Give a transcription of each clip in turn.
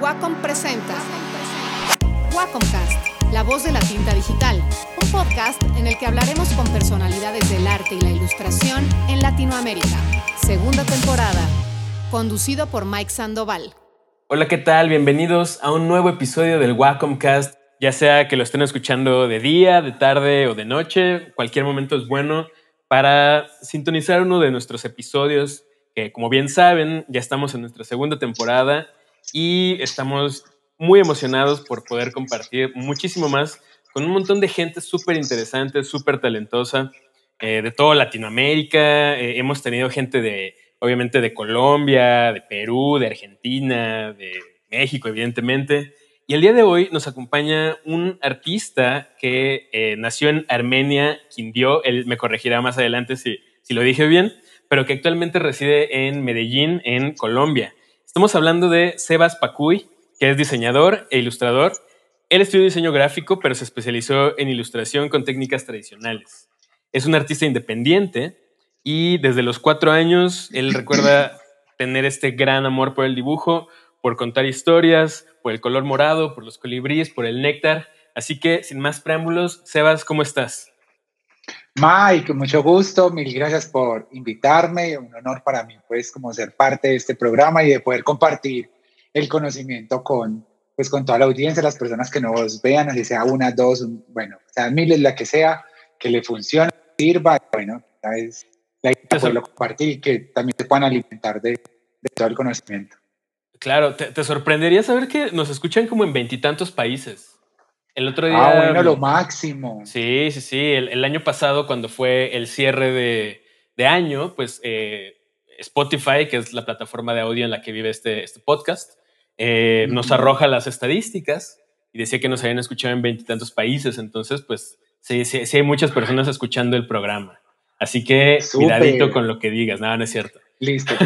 Wacom presenta Wacomcast, la voz de la tinta digital, un podcast en el que hablaremos con personalidades del arte y la ilustración en Latinoamérica. Segunda temporada, conducido por Mike Sandoval. Hola, ¿qué tal? Bienvenidos a un nuevo episodio del Wacomcast. Ya sea que lo estén escuchando de día, de tarde o de noche, cualquier momento es bueno para sintonizar uno de nuestros episodios que, como bien saben, ya estamos en nuestra segunda temporada y estamos muy emocionados por poder compartir muchísimo más con un montón de gente súper interesante, súper talentosa eh, de toda Latinoamérica. Eh, hemos tenido gente de, obviamente, de Colombia, de Perú, de Argentina, de México, evidentemente. Y el día de hoy nos acompaña un artista que eh, nació en Armenia, Quindío. Él me corregirá más adelante si, si lo dije bien, pero que actualmente reside en Medellín, en Colombia. Estamos hablando de Sebas Pacuy, que es diseñador e ilustrador. Él estudió diseño gráfico, pero se especializó en ilustración con técnicas tradicionales. Es un artista independiente y desde los cuatro años él recuerda tener este gran amor por el dibujo, por contar historias, por el color morado, por los colibríes, por el néctar. Así que, sin más preámbulos, Sebas, ¿cómo estás? Mike, mucho gusto, mil gracias por invitarme, un honor para mí pues como ser parte de este programa y de poder compartir el conocimiento con pues con toda la audiencia, las personas que nos vean, así sea una, dos, bueno, sean miles, la que sea, que le funcione, sirva, bueno, es la idea de poderlo compartir y que también se puedan alimentar de, de todo el conocimiento. Claro, te, te sorprendería saber que nos escuchan como en veintitantos países. El otro día. Ah, bueno, lo máximo. Sí, sí, sí. El, el año pasado, cuando fue el cierre de, de año, pues eh, Spotify, que es la plataforma de audio en la que vive este, este podcast, eh, nos arroja las estadísticas y decía que nos habían escuchado en veintitantos países. Entonces, pues sí, sí, sí, hay muchas personas escuchando el programa. Así que Super. cuidadito con lo que digas. Nada, no, no es cierto. Listo,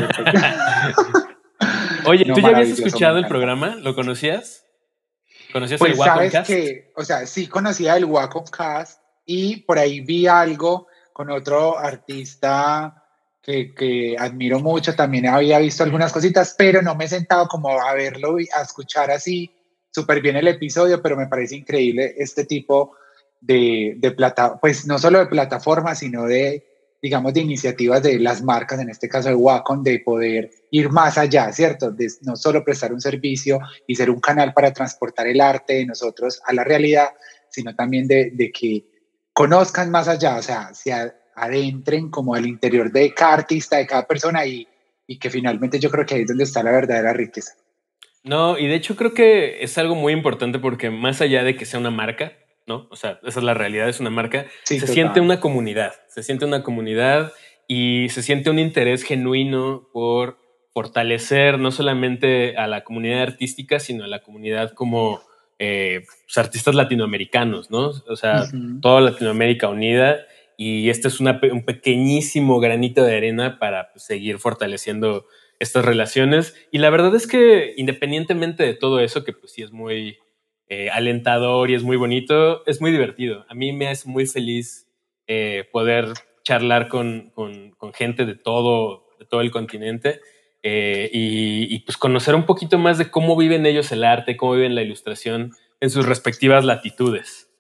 Oye, no, ¿tú ya habías escuchado el programa? ¿Lo conocías? ¿Conocías pues el sabes Cast? que, o sea, sí conocía el Wacom Cast y por ahí vi algo con otro artista que, que, admiro mucho, también había visto algunas cositas, pero no me he sentado como a verlo y a escuchar así súper bien el episodio, pero me parece increíble este tipo de, de plata, pues no solo de plataformas, sino de, digamos, de iniciativas de las marcas, en este caso de Wacom, de poder ir más allá, ¿cierto? De no solo prestar un servicio y ser un canal para transportar el arte de nosotros a la realidad, sino también de, de que conozcan más allá, o sea, se adentren como al interior de cada artista, de cada persona y, y que finalmente yo creo que ahí es donde está la verdadera riqueza. No, y de hecho creo que es algo muy importante porque más allá de que sea una marca, ¿no? O sea, esa es la realidad, es una marca, sí, se total. siente una comunidad, se siente una comunidad y se siente un interés genuino por fortalecer no solamente a la comunidad artística, sino a la comunidad como eh, pues, artistas latinoamericanos, ¿no? O sea, uh -huh. toda Latinoamérica unida y este es una, un pequeñísimo granito de arena para pues, seguir fortaleciendo estas relaciones. Y la verdad es que independientemente de todo eso, que pues sí es muy eh, alentador y es muy bonito, es muy divertido. A mí me hace muy feliz eh, poder charlar con, con, con, gente de todo, de todo el continente eh, y, y, pues conocer un poquito más de cómo viven ellos el arte, cómo viven la ilustración en sus respectivas latitudes.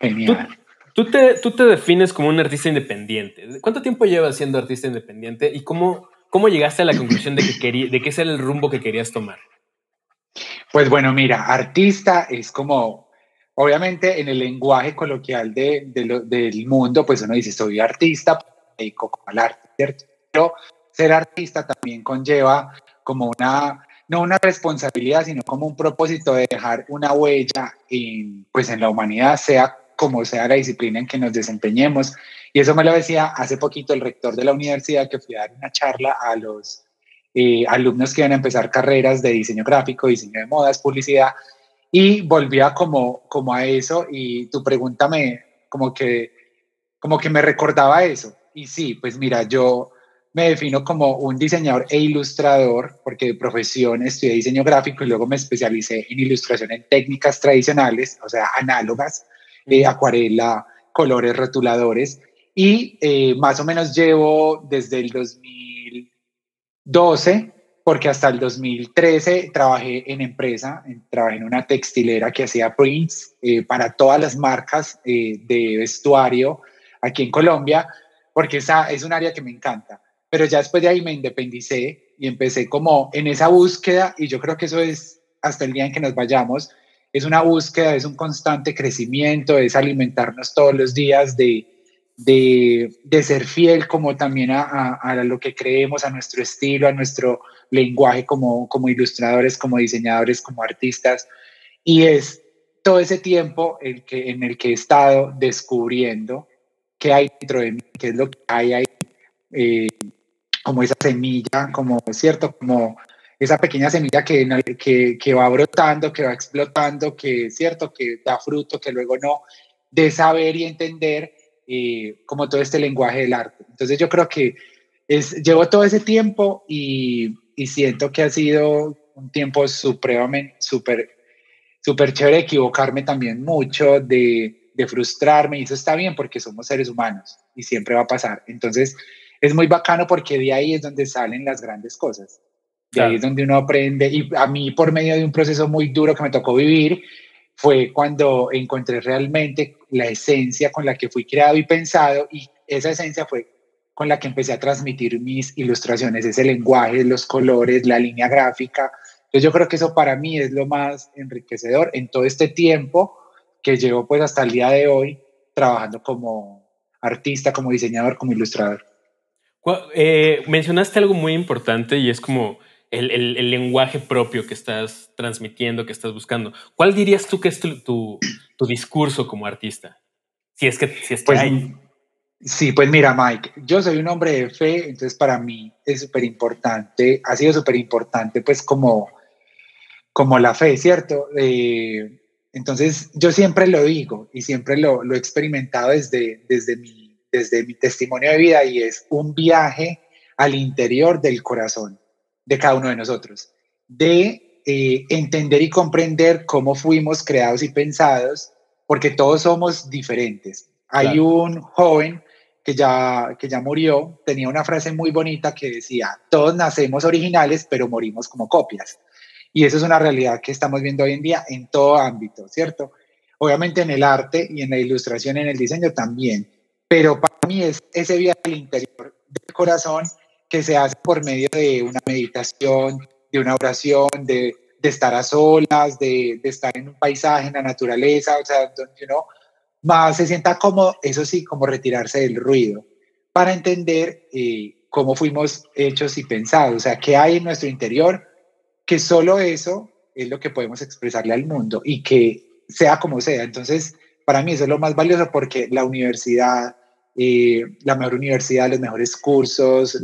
Genial. ¿Tú, tú, te, tú te defines como un artista independiente. ¿Cuánto tiempo llevas siendo artista independiente y cómo, cómo llegaste a la conclusión de que, querí, de que ese era el rumbo que querías tomar? Pues bueno, mira, artista es como, obviamente en el lenguaje coloquial de, de del mundo, pues uno dice, soy artista, me dedico al arte, ¿cierto? Pero ser artista también conlleva como una, no una responsabilidad, sino como un propósito de dejar una huella en, pues en la humanidad, sea como sea la disciplina en que nos desempeñemos. Y eso me lo decía hace poquito el rector de la universidad que fui a dar una charla a los eh, alumnos que iban a empezar carreras de diseño gráfico, diseño de modas, publicidad, y volvía como, como a eso y tu pregunta me, como que, como que me recordaba eso. Y sí, pues mira, yo me defino como un diseñador e ilustrador, porque de profesión estudié diseño gráfico y luego me especialicé en ilustración en técnicas tradicionales, o sea, análogas, eh, acuarela, colores, rotuladores, y eh, más o menos llevo desde el 2012 porque hasta el 2013 trabajé en empresa, trabajé en una textilera que hacía prints eh, para todas las marcas eh, de vestuario aquí en Colombia, porque esa es un área que me encanta. Pero ya después de ahí me independicé y empecé como en esa búsqueda y yo creo que eso es hasta el día en que nos vayamos, es una búsqueda, es un constante crecimiento, es alimentarnos todos los días de, de, ser fiel como también a, a, lo que creemos, a nuestro estilo, a nuestro lenguaje como, como ilustradores, como diseñadores, como artistas. Y es todo ese tiempo el que, en el que he estado descubriendo qué hay dentro de mí, qué es lo que hay ahí, eh, como esa semilla, como, ¿cierto? Como esa pequeña semilla que, que, que, va brotando, que va explotando, que cierto, que da fruto, que luego no, de saber y entender eh, como todo este lenguaje del arte. Entonces yo creo que es, llevo todo ese tiempo y, y siento que ha sido un tiempo supremamente, súper, súper chévere equivocarme también mucho, de, de frustrarme y eso está bien porque somos seres humanos y siempre va a pasar. Entonces es muy bacano porque de ahí es donde salen las grandes cosas. De ahí es donde uno aprende. Y a mí, por medio de un proceso muy duro que me tocó vivir, fue cuando encontré realmente la esencia con la que fui creado y pensado. Y esa esencia fue con la que empecé a transmitir mis ilustraciones, ese lenguaje, los colores, la línea gráfica. Entonces yo creo que eso para mí es lo más enriquecedor en todo este tiempo que llevo pues hasta el día de hoy trabajando como artista, como diseñador, como ilustrador. Eh, mencionaste algo muy importante y es como el, lenguaje propio que estás transmitiendo, que estás buscando. ¿Cuál dirías tú que es tu, discurso como artista? Si es que, si es pues, hay. Sí, pues mira, Mike, yo soy un hombre de fe, entonces para mí es súper importante, ha sido súper importante, pues como, como la fe, ¿cierto? Eh, entonces yo siempre lo digo y siempre lo, lo he experimentado desde, desde, mi, desde mi testimonio de vida y es un viaje al interior del corazón de cada uno de nosotros, de eh, entender y comprender cómo fuimos creados y pensados, porque todos somos diferentes. Hay un joven que ya, que ya murió, tenía una frase muy bonita que decía, todos nacemos originales, pero morimos como copias. Y eso es una realidad que estamos viendo hoy en día en todo ámbito, ¿cierto? Obviamente en el arte y en la ilustración, en el diseño también, pero para mí es ese viaje al interior del corazón que se hace por medio de una meditación, de una oración, de, de estar a solas, de, de, estar en un paisaje, en la naturaleza, o sea, donde uno más se sienta como, eso sí, como retirarse del ruido, para entender eh, cómo fuimos hechos y pensados, o sea, qué hay en nuestro interior, que solo eso es lo que podemos expresarle al mundo y que sea como sea. Entonces, para mí eso es lo más valioso porque la universidad, eh, la mejor universidad, los mejores cursos,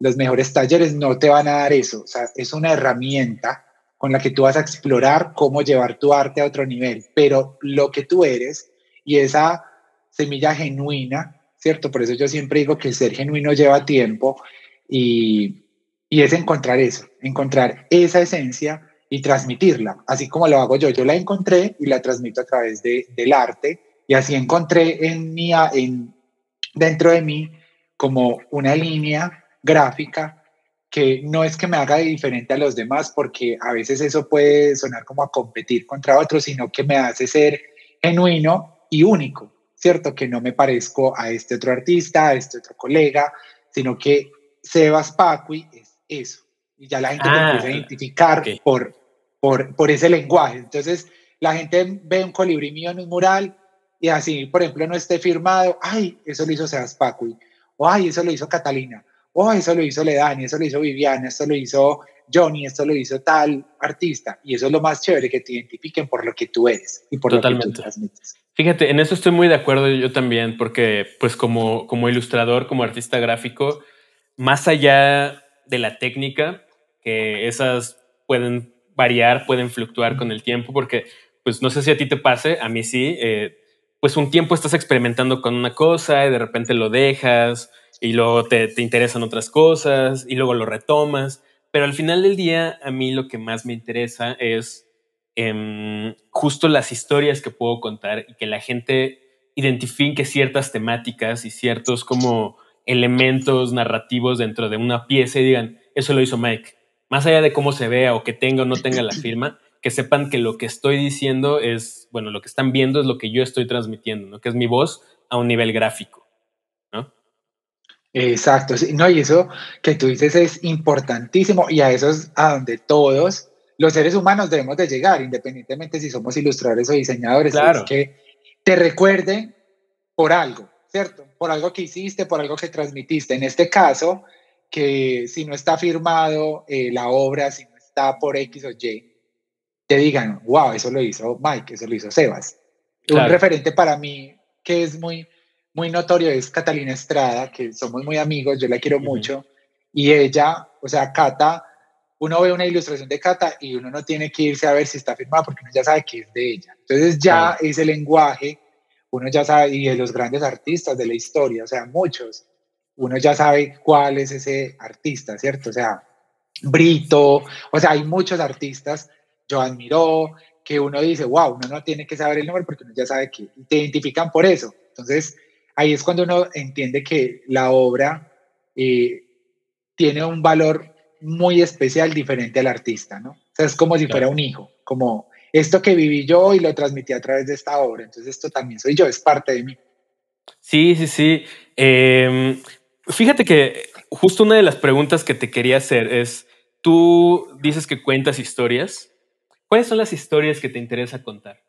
los mejores talleres no te van a dar eso. O sea, es una herramienta con la que tú vas a explorar cómo llevar tu arte a otro nivel, pero lo que tú eres y esa semilla genuina, ¿cierto? Por eso yo siempre digo que ser genuino lleva tiempo y, y es encontrar eso, encontrar esa esencia y transmitirla, así como lo hago yo. Yo la encontré y la transmito a través de, del arte y así encontré en, mi, en, dentro de mí como una línea gráfica que no es que me haga diferente a los demás, porque a veces eso puede sonar como a competir contra otros, sino que me hace ser genuino y único, ¿cierto? Que no me parezco a este otro artista, a este otro colega, sino que Sebas Pacui es eso. Y ya la gente me empieza a ah, identificar por, por, por ese lenguaje. Entonces, la gente ve un colibrí mío en un mural y así, por ejemplo, no esté firmado, ay, eso lo hizo Sebas Pacui, o ay, eso lo hizo Catalina, o eso lo hizo Ledani, eso lo hizo Viviana, eso lo hizo Johnny, esto lo hizo tal artista. Y eso es lo más chévere, que te identifiquen por lo que tú eres y por lo que tú transmites. Fíjate, en eso estoy muy de acuerdo yo también, porque pues como, como ilustrador, como artista gráfico, más allá de la técnica, que esas pueden variar, pueden fluctuar con el tiempo, porque pues no sé si a ti te pase, a mí sí, eh, pues un tiempo estás experimentando con una cosa y de repente lo dejas y luego te, te interesan otras cosas y luego lo retomas. Pero al final del día, a mí lo que más me interesa es em, justo las historias que puedo contar y que la gente identifique ciertas temáticas y ciertos como elementos narrativos dentro de una pieza y digan, eso lo hizo Mike, más allá de cómo se vea o que tenga o no tenga la firma, que sepan que lo que estoy diciendo es, bueno, lo que están viendo es lo que yo estoy transmitiendo, ¿no? Que es mi voz a un nivel gráfico, ¿no? Exacto, sí, no, y eso que tú dices es importantísimo y a eso es a donde todos los seres humanos debemos de llegar, independientemente si somos ilustradores o diseñadores, claro. es que te recuerden por algo, ¿cierto? Por algo que hiciste, por algo que transmitiste. En este caso, que si no está firmado eh, la obra, si no está por X o Y, te digan, wow, eso lo hizo Mike, eso lo hizo Sebas. Un referente para mí que es muy, muy notorio es Catalina Estrada, que somos muy amigos, yo la quiero mucho, y ella, o sea, Cata, uno ve una ilustración de Cata y uno no tiene que irse a ver si está firmada porque uno ya sabe que es de ella. Entonces ya ese lenguaje, uno ya sabe, y de los grandes artistas de la historia, o sea, muchos, uno ya sabe cuál es ese artista, ¿cierto? O sea, Brito, o sea, hay muchos artistas, yo admiro, que uno dice, wow, uno no tiene que saber el nombre porque uno ya sabe que te identifican por eso. Entonces, ahí es cuando uno entiende que la obra eh, tiene un valor muy especial diferente al artista, ¿no? O sea, es como si fuera un hijo, como esto que viví yo y lo transmití a través de esta obra, entonces esto también soy yo, es parte de mí. Sí, sí, sí. Em, fíjate que justo una de las preguntas que te quería hacer es, tú dices que cuentas historias. ¿Cuáles son las historias que te interesa contar?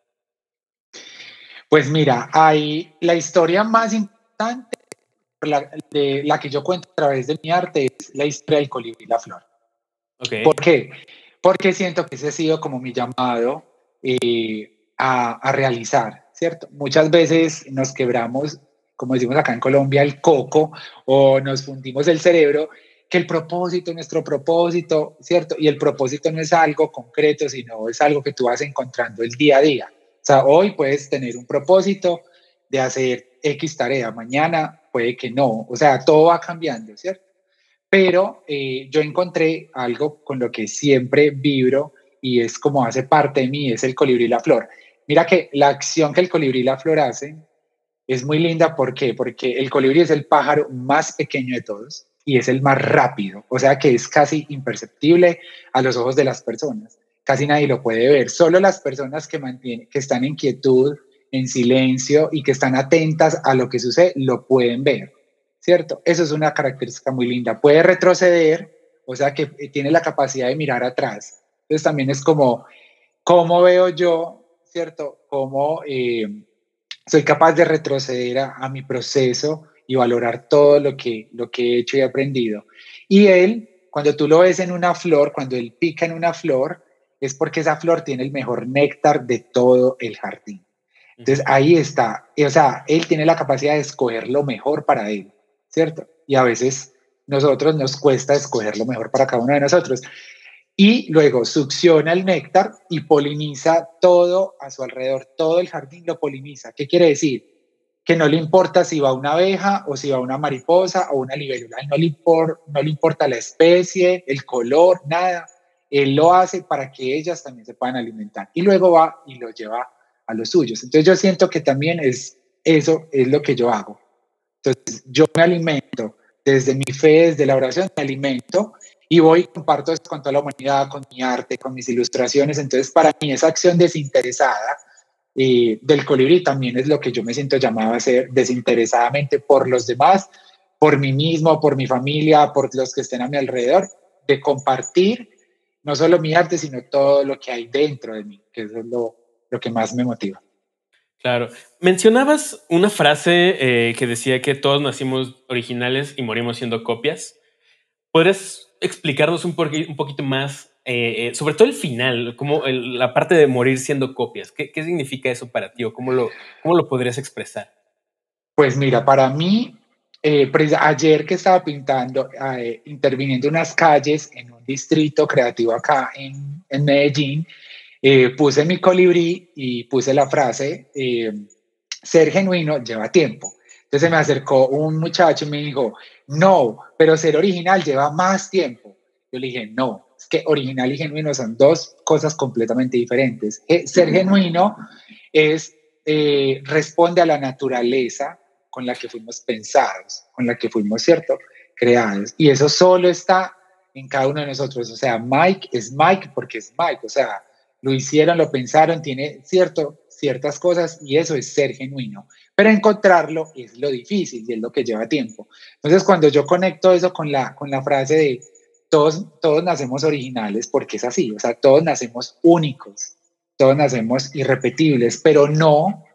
Pues mira, hay la historia más importante de la que yo cuento a través de mi arte es la historia del colibrí y la flor. ¿Por qué? Porque siento que ese ha sido como mi llamado eh, a, a, realizar, ¿cierto? Muchas veces nos quebramos, como decimos acá en Colombia, el coco o nos fundimos el cerebro, que el propósito, nuestro propósito, ¿cierto? Y el propósito no es algo concreto, sino es algo que tú vas encontrando el día a día. O sea, hoy puedes tener un propósito de hacer X tarea, mañana puede que no, o sea, todo va cambiando, ¿cierto? Pero eh, yo encontré algo con lo que siempre vibro y es como hace parte de mí, es el colibrí y la flor. Mira que la acción que el colibrí y la flor hacen es muy linda, ¿por qué? Porque el colibrí es el pájaro más pequeño de todos y es el más rápido, o sea que es casi imperceptible a los ojos de las personas. Casi nadie lo puede ver, solo las personas que, mantienen, que están en quietud, en silencio y que están atentas a lo que sucede, lo pueden ver, ¿cierto? Eso es una característica muy linda. Puede retroceder, o sea que tiene la capacidad de mirar atrás. Entonces también es como, ¿cómo veo yo, ¿cierto? ¿Cómo eh, soy capaz de retroceder a, mi proceso y valorar todo lo que, lo que he hecho y aprendido? Y él, cuando tú lo ves en una flor, cuando él pica en una flor, es porque esa flor tiene el mejor néctar de todo el jardín. Entonces ahí está, o sea, él tiene la capacidad de escoger lo mejor para él, ¿cierto? Y a veces nosotros nos cuesta escoger lo mejor para cada uno de nosotros. Y luego succiona el néctar y poliniza todo a su alrededor, todo el jardín lo poliniza. ¿Qué quiere decir? Que no le importa si va una abeja o si va una mariposa o una libélula, no le, no le importa la especie, el color, nada. Él lo hace para que ellas también se puedan alimentar. Y luego va y lo lleva a los suyos. Entonces yo siento que también es eso es lo que yo hago. Entonces yo me alimento desde mi fe, desde la oración, me alimento y voy y comparto esto con toda la humanidad, con mi arte, con mis ilustraciones. Entonces para mí esa acción desinteresada eh, del colibrí también es lo que yo me siento llamado a hacer desinteresadamente por los demás, por mí mismo, por mi familia, por los que estén a mi alrededor, de compartir no solo mi arte, sino todo lo que hay dentro de mí, que es lo, lo que más me motiva. Claro. Mencionabas una frase eh, que decía que todos nacimos originales y morimos siendo copias. ¿Podrías explicarnos un poquito más, eh, eh, sobre todo el final, como la parte de morir siendo copias? ¿Qué, ¿Qué, significa eso para ti o cómo lo, cómo lo podrías expresar? Pues mira, para mí, ayer que estaba pintando, interviniendo unas calles en un distrito creativo acá en, en Medellín, eh, puse mi colibrí y puse la frase, eh, ser genuino lleva tiempo. Entonces me acercó un muchacho y me dijo, no, pero ser original lleva más tiempo. Yo le dije, no, que original y genuino son dos cosas completamente diferentes. Eh, ser genuino es, responde a la naturaleza con la que fuimos pensados, con la que fuimos, ¿cierto? Creados. Y eso solo está en cada uno de nosotros. O sea, Mike es Mike porque es Mike. O sea, lo hicieron, lo pensaron, tiene cierto, ciertas cosas y eso es ser genuino. Pero encontrarlo es lo difícil y es lo que lleva tiempo. Entonces, cuando yo conecto eso con la, con la frase de todos, todos nacemos originales, porque es así, o sea, todos nacemos únicos, todos nacemos irrepetibles, pero no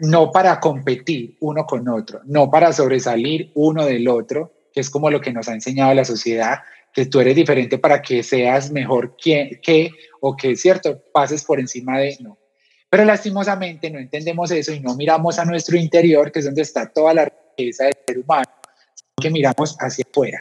no para competir uno con otro, no para sobresalir uno del otro, que es como lo que nos ha enseñado la sociedad, que tú eres diferente para que seas mejor que, que o que, cierto, pases por encima de, no. Pero lastimosamente no entendemos eso y no miramos a nuestro interior, que es donde está toda la riqueza del ser humano, que miramos hacia afuera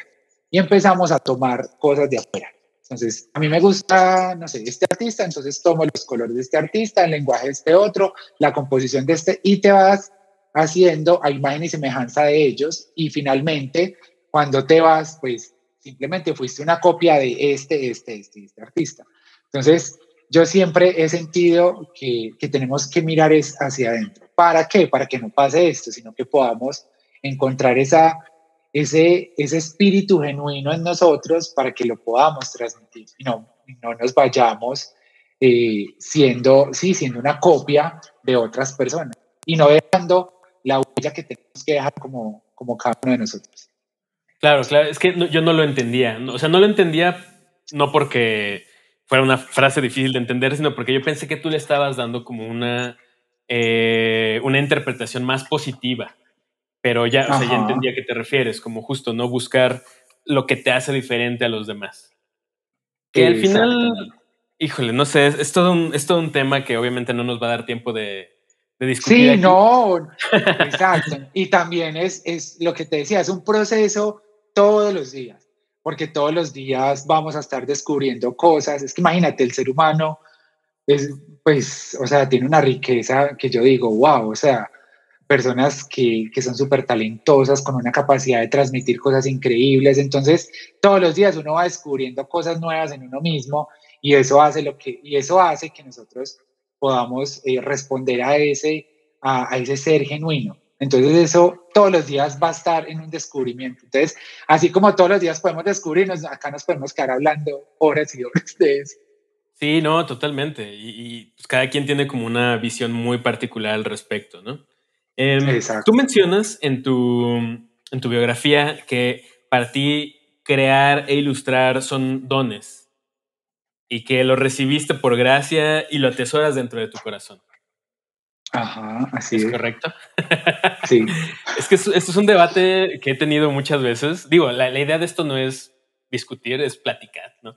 y empezamos a tomar cosas de afuera. Entonces, a mí me gusta, no sé, este artista, entonces tomo los colores de este artista, el lenguaje de este otro, la composición de este, y te vas haciendo a imagen y semejanza de ellos. Y finalmente, cuando te vas, pues simplemente fuiste una copia de este, este, este, este artista. Entonces, yo siempre he sentido que, que tenemos que mirar es hacia adentro. ¿Para qué? Para que no pase esto, sino que podamos encontrar esa ese, ese espíritu genuino en nosotros para que lo podamos transmitir y no, no nos vayamos eh, siendo, sí, siendo una copia de otras personas y no dejando la huella que tenemos que dejar como, como cada uno de nosotros. Claro, claro, es que yo no lo entendía, o sea, no lo entendía no porque fuera una frase difícil de entender, sino porque yo pensé que tú le estabas dando como una, eh, una interpretación más positiva pero ya, o sea, ya entendí a qué te refieres, como justo no buscar lo que te hace diferente a los demás. Que al final, híjole, no sé, es, todo un, es todo un tema que obviamente no nos va a dar tiempo de, de discutir. Sí, no, exacto. y también es, es lo que te decía, es un proceso todos los días, porque todos los días vamos a estar descubriendo cosas. Es que imagínate, el ser humano es, pues, o sea, tiene una riqueza que yo digo, wow, o sea, personas que, que son súper talentosas, con una capacidad de transmitir cosas increíbles. Entonces, todos los días uno va descubriendo cosas nuevas en uno mismo y eso hace, lo que, y eso hace que nosotros podamos eh, responder a ese, a, ese ser genuino. Entonces eso todos los días va a estar en un descubrimiento. Entonces, así como todos los días podemos descubrirnos, acá nos podemos quedar hablando horas y horas de eso. Sí, no, totalmente. Y, y pues, cada quien tiene como una visión muy particular al respecto, ¿no? Em, tú mencionas en tu, en tu biografía que para ti crear e ilustrar son dones y que lo recibiste por gracia y lo atesoras dentro de tu corazón. Ajá, así es. correcto? Sí. es que esto, es un debate que he tenido muchas veces. Digo, la, idea de esto no es discutir, es platicar, ¿no?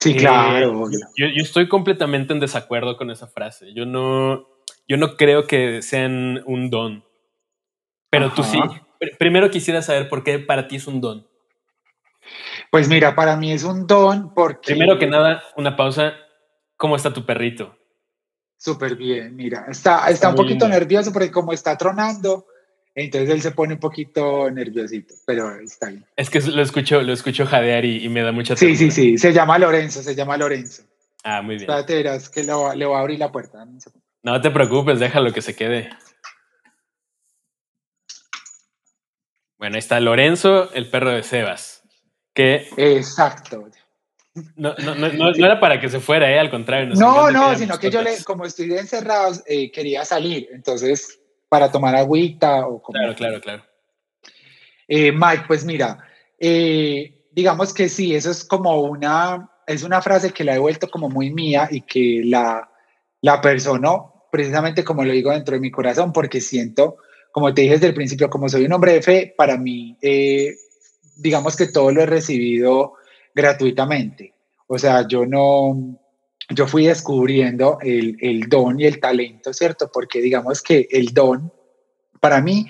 Sí, claro. Eh, yo, yo, estoy completamente en desacuerdo con esa frase. Yo no, yo no creo que sean un don. Pero tú sí. Primero quisiera saber por qué para ti es un don. Pues mira, para mí es un don porque... Primero que nada, una pausa. ¿Cómo está tu perrito? Súper bien, mira. Está, está, un poquito nervioso porque como está tronando, entonces él se pone un poquito nerviosito, pero está bien. Es que lo escucho, lo escucho jadear y, me da mucha Sí, sí, sí. Se llama Lorenzo, se llama Lorenzo. Ah, muy bien. Espérate, verás que le voy a abrir la puerta. No te preocupes, déjalo que se quede. Bueno, ahí está Lorenzo, el perro de Sebas. Que Exacto. No, no, no, era para que se fuera, ¿eh? al contrario. No, no, sino que yo, le, como estoy encerrado, eh, quería salir, entonces, para tomar agüita o como... Claro, claro, claro. Eh, Mike, pues mira, eh, digamos que sí, eso es como una, es una frase que la he vuelto como muy mía y que la, la persona precisamente como lo digo dentro de mi corazón, porque siento, como te dije desde el principio, como soy un hombre de fe, para mí, eh, digamos que todo lo he recibido gratuitamente. O sea, yo no, yo fui descubriendo el, el don y el talento, ¿cierto? Porque digamos que el don, para mí,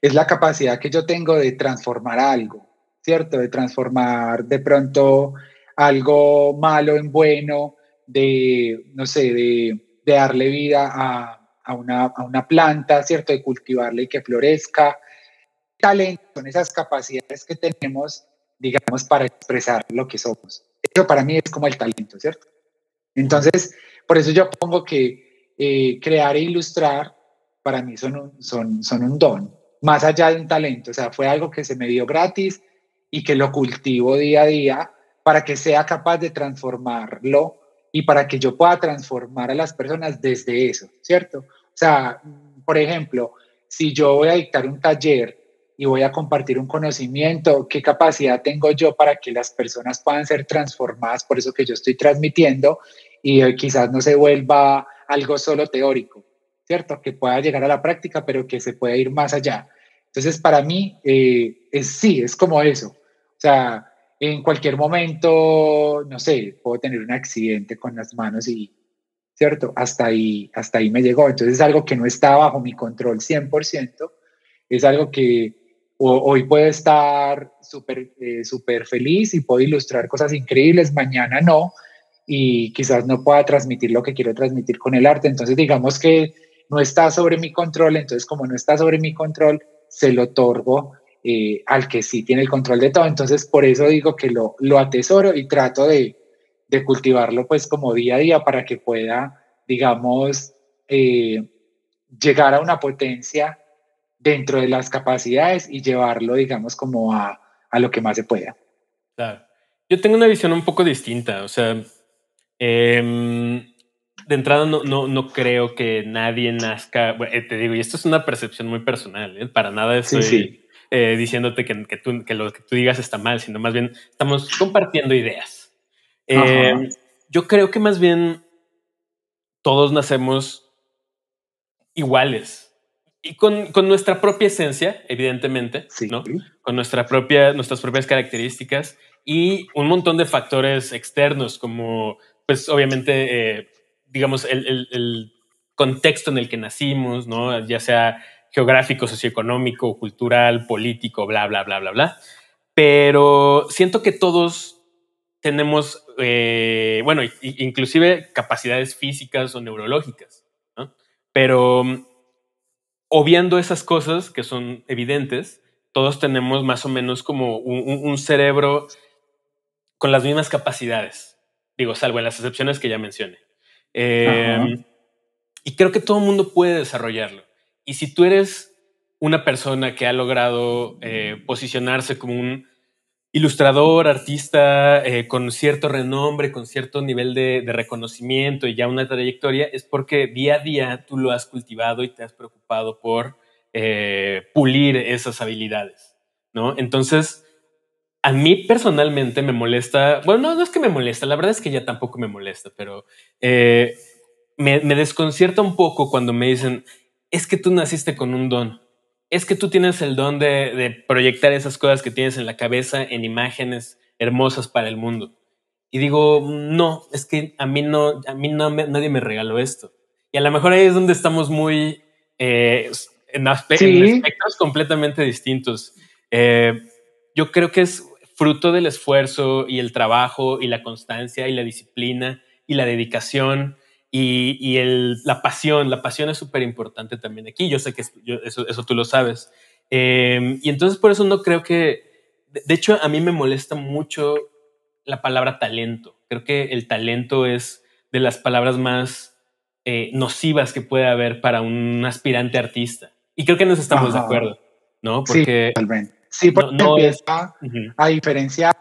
es la capacidad que yo tengo de transformar algo, ¿cierto? De transformar de pronto algo malo en bueno, de, no sé, de de darle vida a, a, una, a una planta, ¿cierto? De cultivarla y que florezca. Talento son esas capacidades que tenemos, digamos, para expresar lo que somos. Eso para mí es como el talento, ¿cierto? Entonces, por eso yo pongo que eh, crear e ilustrar para mí son un, son, son un don, más allá de un talento. O sea, fue algo que se me dio gratis y que lo cultivo día a día para que sea capaz de transformarlo y para que yo pueda transformar a las personas desde eso, ¿cierto? O sea, por ejemplo, si yo voy a dictar un taller y voy a compartir un conocimiento, ¿qué capacidad tengo yo para que las personas puedan ser transformadas por eso que yo estoy transmitiendo y eh, quizás no se vuelva algo solo teórico, ¿cierto? Que pueda llegar a la práctica, pero que se pueda ir más allá. Entonces, para mí, eh, es, sí, es como eso. O sea, en cualquier momento, no sé, puedo tener un accidente con las manos y, ¿cierto? Hasta ahí, hasta ahí me llegó. Entonces, es algo que no está bajo mi control 100%. Es algo que hoy puedo estar súper eh, súper feliz y puedo ilustrar cosas increíbles, mañana no, y quizás no pueda transmitir lo que quiero transmitir con el arte. Entonces, digamos que no está sobre mi control, entonces como no está sobre mi control, se lo otorgo eh, al que sí tiene el control de todo. Entonces, por eso digo que lo, lo atesoro y trato de, de, cultivarlo pues como día a día para que pueda, digamos, eh, llegar a una potencia dentro de las capacidades y llevarlo, digamos, como a, a lo que más se pueda. Claro. Yo tengo una visión un poco distinta, o sea, eh, de entrada no, no, no, creo que nadie nazca, eh, te digo, y esto es una percepción muy personal, ¿eh? para nada estoy eh, diciéndote que, que, tú, que, lo que tú digas está mal, sino más bien estamos compartiendo ideas. Em, yo creo que más bien todos nacemos iguales y con, con nuestra propia esencia, evidentemente, ¿no? con nuestra propia, nuestras propias características y un montón de factores externos como, pues obviamente, digamos, el, el, contexto en el que nacimos, ¿no? Ya sea geográfico, socioeconómico, cultural, político, bla, bla, bla, bla, bla. Pero siento que todos tenemos, eh, bueno, inclusive capacidades físicas o neurológicas, ¿no? Pero obviando esas cosas que son evidentes, todos tenemos más o menos como un, un cerebro con las mismas capacidades, digo, salvo en las excepciones que ya mencioné. Em, y creo que todo el mundo puede desarrollarlo. Y si tú eres una persona que ha logrado eh, posicionarse como un ilustrador, artista eh, con cierto renombre, con cierto nivel de, reconocimiento y ya una trayectoria, es porque día a día tú lo has cultivado y te has preocupado por eh, pulir esas habilidades, ¿no? Entonces, a mí personalmente me molesta, bueno, no, no es que me molesta, la verdad es que ya tampoco me molesta, pero eh, me, desconcierta un poco cuando me dicen, es que tú naciste con un don, es que tú tienes el don de, proyectar esas cosas que tienes en la cabeza en imágenes hermosas para el mundo. Y digo, no, es que a mí no, a mí no nadie me regaló esto. Y a lo mejor ahí es donde estamos muy eh, en, aspectos completamente distintos. Eh, yo creo que es fruto del esfuerzo y el trabajo y la constancia y la disciplina y la dedicación y, el, la pasión. La pasión es súper importante también aquí. Yo sé que eso, eso, tú lo sabes. Em, y entonces por eso no creo que, de, hecho a mí me molesta mucho la palabra talento. Creo que el talento es de las palabras más eh, nocivas que puede haber para un aspirante artista. Y creo que nos estamos de acuerdo, ¿no? Porque sí, Sí, porque no, empieza a diferenciar,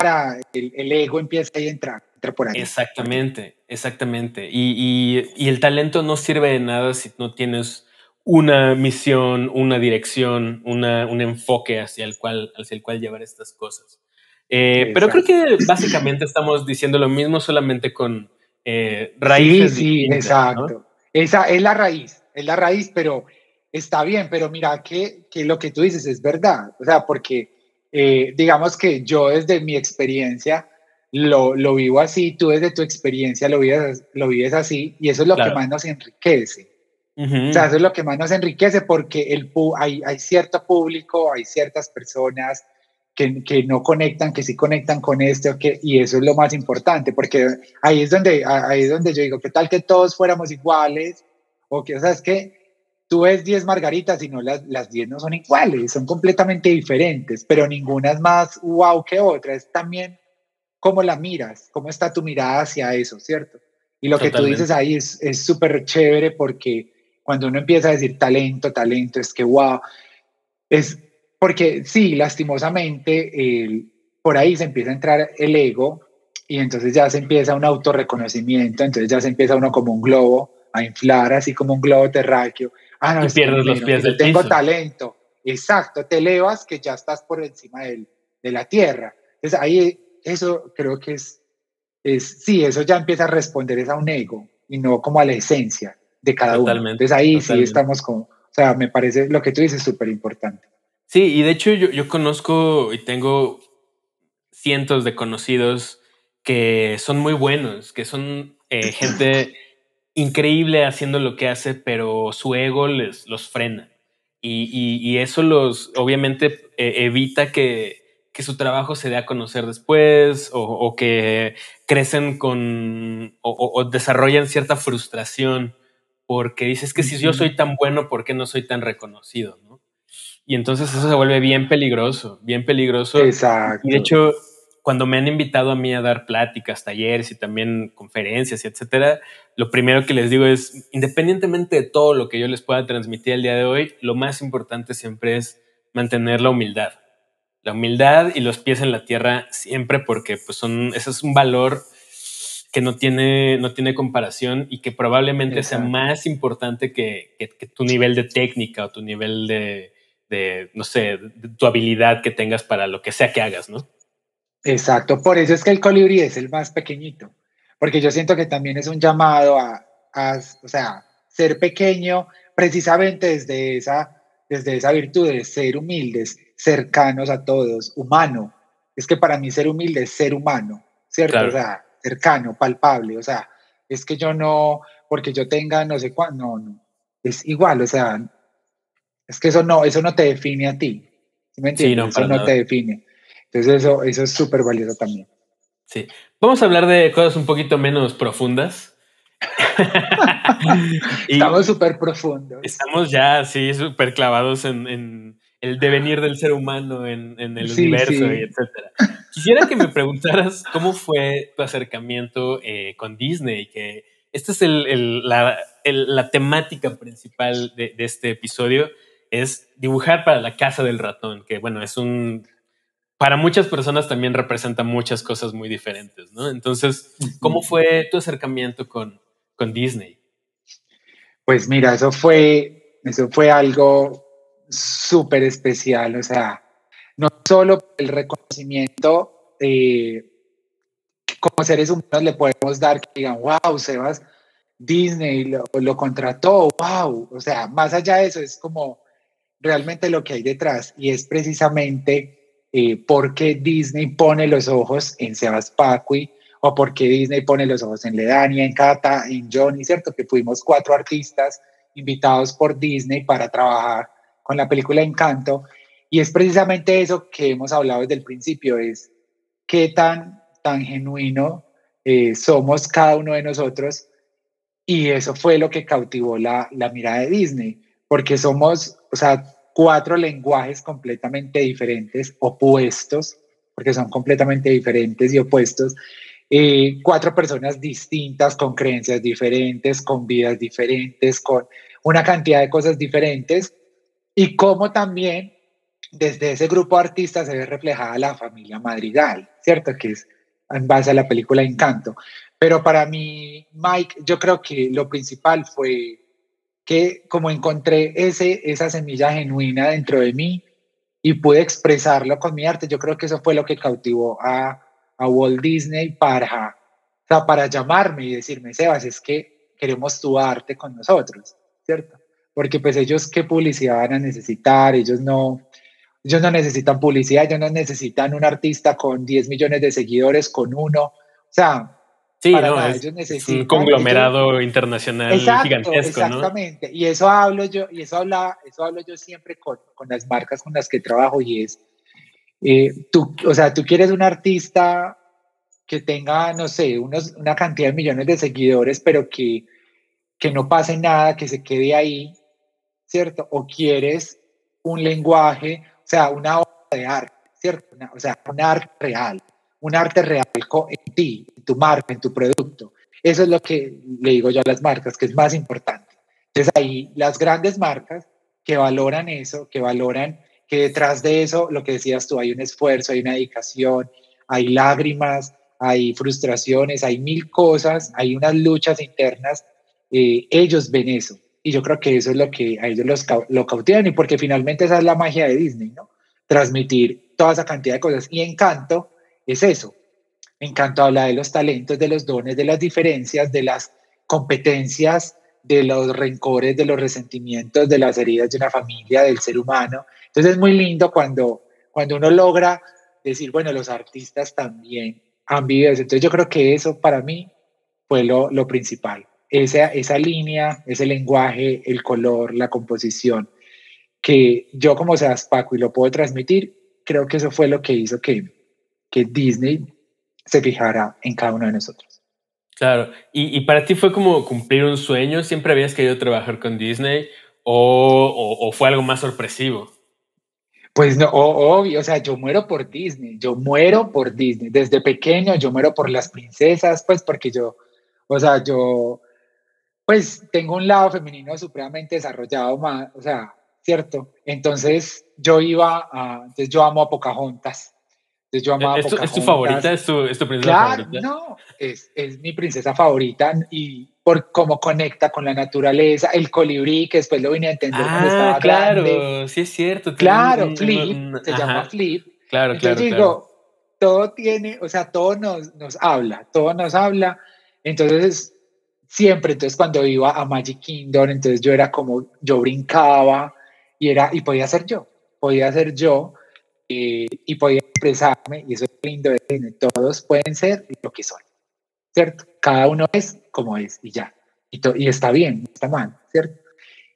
el, ego empieza a entrar, por ahí. Exactamente, exactamente. Y, y, el talento no sirve de nada si no tienes una misión, una dirección, una, un enfoque hacia el cual, hacia el cual llevar estas cosas. Eh, pero creo que básicamente estamos diciendo lo mismo solamente con eh, raíces. Sí, sí, exacto. Esa es la raíz, es la raíz, pero está bien, pero mira que, que lo que tú dices es verdad, o sea, porque eh, digamos que yo desde mi experiencia lo, lo, vivo así, tú desde tu experiencia lo vives, lo vives así, y eso es lo que más nos enriquece. O sea, eso es lo que más nos enriquece porque el, hay, hay cierto público, hay ciertas personas que, que, no conectan, que sí conectan con esto, que, y eso es lo más importante, porque ahí es donde, ahí es donde yo digo, ¿qué tal que todos fuéramos iguales? O que, o sea, es que tú ves 10 margaritas y no las, las 10 no son iguales, son completamente diferentes, pero ninguna es más wow que otra, es también cómo la miras, cómo está tu mirada hacia eso, ¿cierto? Y lo que tú dices ahí es súper chévere porque cuando uno empieza a decir talento, talento, es que wow, es porque sí, lastimosamente, por ahí se empieza a entrar el ego y entonces ya se empieza un autorreconocimiento, entonces ya se empieza uno como un globo a inflar, así como un globo terráqueo. Ah, no, y pierdes los pies del Tengo talento. Exacto, te elevas que ya estás por encima del, de la tierra. Entonces ahí eso creo que es, es, sí, eso ya empieza a responder es a un ego y no como a la esencia de cada uno. Entonces ahí sí estamos como, o sea, me parece lo que tú dices súper importante. Sí, y de hecho yo, yo conozco y tengo cientos de conocidos que son muy buenos, que son eh, gente increíble haciendo lo que hace, pero su ego les los frena. Y, eso los, obviamente, e, evita que, su trabajo se dé a conocer después o, que crecen con o, desarrollan cierta frustración porque dices que si yo soy tan bueno, ¿por qué no soy tan reconocido? Y entonces eso se vuelve bien peligroso, bien peligroso. Exacto. Y de hecho, cuando me han invitado a mí a dar pláticas, talleres y también conferencias y etcétera, lo primero que les digo es, independientemente de todo lo que yo les pueda transmitir el día de hoy, lo más importante siempre es mantener la humildad. La humildad y los pies en la tierra siempre porque pues son, ese es un valor que no tiene, no tiene comparación y que probablemente sea más importante que, tu nivel de técnica o tu nivel de, de no sé, tu habilidad que tengas para lo que sea que hagas, ¿no? Exacto, por eso es que el colibrí es el más pequeñito, porque yo siento que también es un llamado a, o sea, ser pequeño precisamente desde esa, desde esa virtud de ser humildes, cercanos a todos, humano. Es que para mí ser humilde es ser humano, ¿cierto? O sea, cercano, palpable, o sea, es que yo no, porque yo tenga no sé cuánto, no, no, es igual, o sea, es que eso no, eso no te define a ti, ¿sí me entiendes? eso no te define. Entonces eso, eso es súper valioso también. Sí. Vamos a hablar de cosas un poquito menos profundas. estamos súper profundos. Estamos ya, sí, súper clavados en, el devenir del ser humano en, el universo y etcétera. Quisiera que me preguntaras cómo fue tu acercamiento eh, con Disney, que esta es la, la, temática principal de, de, este episodio, es dibujar para la casa del ratón, que bueno, es un para muchas personas también representa muchas cosas muy diferentes, ¿no? Entonces, ¿cómo fue tu acercamiento con, con Disney? Pues mira, eso fue, eso fue algo súper especial, o sea, no solo el reconocimiento como seres humanos le podemos dar que digan, wow, Sebas, Disney lo, contrató, wow, o sea, más allá de eso es como realmente lo que hay detrás y es precisamente eh, por qué Disney pone los ojos en Sebas Pacui o por qué Disney pone los ojos en Ledania, en Cata, en Johnny, ¿cierto? Que fuimos cuatro artistas invitados por Disney para trabajar con la película Encanto. Y es precisamente eso que hemos hablado desde el principio, es qué tan, tan genuino eh, somos cada uno de nosotros. Y eso fue lo que cautivó la, la mirada de Disney, porque somos, o sea, cuatro lenguajes completamente diferentes, opuestos, porque son completamente diferentes y opuestos, eh, cuatro personas distintas, con creencias diferentes, con vidas diferentes, con una cantidad de cosas diferentes, y cómo también desde ese grupo de artistas se ve reflejada la familia Madrigal, ¿cierto? Que es en base a la película Encanto. Pero para mí, Mike, yo creo que lo principal fue que como encontré ese, esa semilla genuina dentro de mí y pude expresarlo con mi arte, yo creo que eso fue lo que cautivó a, a Walt Disney para, para llamarme y decirme, Sebas, es que queremos tu arte con nosotros, ¿cierto? Porque pues ellos qué publicidad van a necesitar, ellos no, ellos no necesitan publicidad, ellos no necesitan un artista con 10 millones de seguidores, con uno, o sea, Sí, no, es, un conglomerado internacional gigantesco, exactamente. Y eso hablo yo, y eso habla, eso hablo yo siempre con, con las marcas con las que trabajo y es, eh, tú, o sea, tú quieres un artista que tenga, no sé, unos, una cantidad de millones de seguidores, pero que, que no pase nada, que se quede ahí, ¿cierto? O quieres un lenguaje, o sea, una obra de arte, ¿cierto? o sea, un arte real un arte real en ti, tu marca, en tu producto. Eso es lo que le digo yo a las marcas, que es más importante. Entonces ahí las grandes marcas que valoran eso, que valoran que detrás de eso, lo que decías tú, hay un esfuerzo, hay una dedicación, hay lágrimas, hay frustraciones, hay mil cosas, hay unas luchas internas, eh, ellos ven eso. Y yo creo que eso es lo que a ellos los, lo cautivan y porque finalmente esa es la magia de Disney, ¿no? Transmitir toda esa cantidad de cosas. Y Encanto es eso. Encanto habla de los talentos, de los dones, de las diferencias, de las competencias, de los rencores, de los resentimientos, de las heridas de una familia, del ser humano. Entonces es muy lindo cuando, cuando uno logra decir, bueno, los artistas también han vivido eso. Entonces yo creo que eso para mí fue lo, lo principal. Esa, esa línea, ese lenguaje, el color, la composición, que yo como seas Paco y lo puedo transmitir, creo que eso fue lo que hizo que, que Disney se fijara en cada uno de nosotros. Claro, ¿Y, ¿Y, para ti fue como cumplir un sueño, siempre habías querido trabajar con Disney o, o, fue algo más sorpresivo. Pues no, obvio, o sea, yo muero por Disney, yo muero por Disney. Desde pequeño yo muero por las princesas, pues porque yo, o sea, yo, pues tengo un lado femenino supremamente desarrollado, más, o sea, ¿cierto? Entonces yo iba a, entonces yo amo a Pocahontas. ¿Es, tu, favorita? ¿Es tu, princesa claro, No, es, es, mi princesa favorita y por cómo conecta con la naturaleza, el colibrí, que después lo vine a entender cuando ah, estaba claro, sí es cierto. Claro, Flip, se llama Flip. Claro, Entonces claro, digo, todo tiene, o sea, todo nos, nos habla, todo nos habla. Entonces, siempre, entonces cuando iba a Magic Kingdom, entonces yo era como, yo brincaba y era, y podía ser yo, podía ser yo eh, y podía expresarme, y eso es lindo de todos pueden ser lo que son, ¿cierto? Cada uno es como es y ya, y, y está bien, está mal, ¿cierto?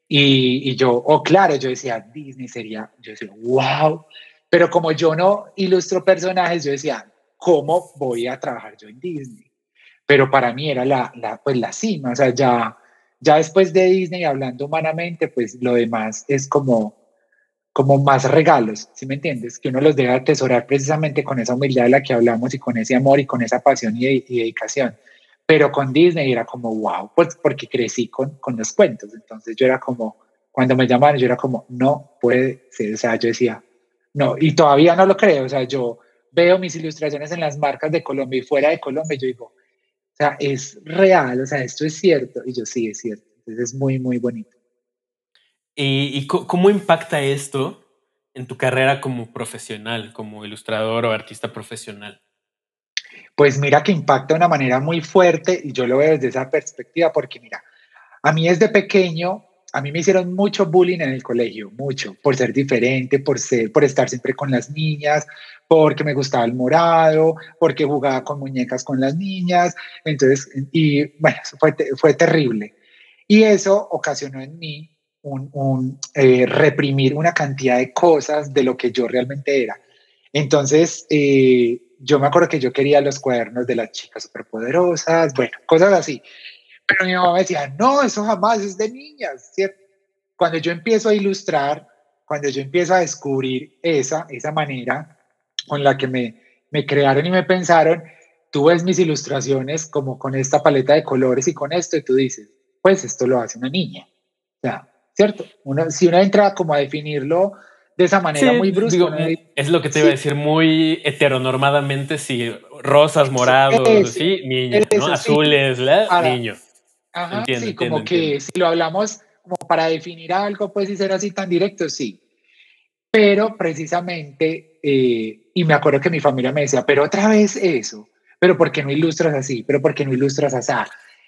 Y, y yo, oh claro, yo decía, Disney sería, yo decía, wow, pero como yo no ilustro personajes, yo decía, ¿cómo voy a trabajar yo en Disney? Pero para mí era la, la, pues la cima, o sea, ya, ya después de Disney, hablando humanamente, pues lo demás es como como más regalos, ¿sí me entiendes? Que uno los debe atesorar precisamente con esa humildad de la que hablamos y con ese amor y con esa pasión y, dedicación. Pero con Disney era como, wow, pues porque crecí con, con los cuentos. Entonces yo era como, cuando me llamaron, yo era como, no puede ser. O sea, yo decía, no, y todavía no lo creo. O sea, yo veo mis ilustraciones en las marcas de Colombia y fuera de Colombia, y yo digo, o sea, es real, o sea, esto es cierto. Y yo sí, es cierto. Entonces es muy, muy bonito. ¿Y, cómo impacta esto en tu carrera como profesional, como ilustrador o artista profesional? Pues mira que impacta de una manera muy fuerte y yo lo veo desde esa perspectiva porque mira, a mí desde pequeño, a mí me hicieron mucho bullying en el colegio, mucho, por ser diferente, por, ser, por estar siempre con las niñas, porque me gustaba el morado, porque jugaba con muñecas con las niñas, entonces, y bueno, fue, fue terrible. Y eso ocasionó en mí un, eh, reprimir una cantidad de cosas de lo que yo realmente era. Entonces, eh, yo me acuerdo que yo quería los cuadernos de las chicas superpoderosas, bueno, cosas así. Pero mi mamá me decía, no, eso jamás es de niñas, ¿cierto? Cuando yo empiezo a ilustrar, cuando yo empiezo a descubrir esa, esa manera con la que me, me crearon y me pensaron, tú ves mis ilustraciones como con esta paleta de colores y con esto y tú dices, pues esto lo hace una niña. O sea, ¿cierto? si uno entra como a definirlo de esa manera muy brusca. es lo que te iba a decir, muy heteronormadamente, si rosas, morados, sí, niños, ¿no? Azules, niño. Ajá, sí, como que si lo hablamos como para definir algo, pues si ser así tan directo, sí. Pero precisamente, eh, y me acuerdo que mi familia me decía, pero otra vez eso, pero ¿por qué no ilustras así? ¿Pero por qué no ilustras así?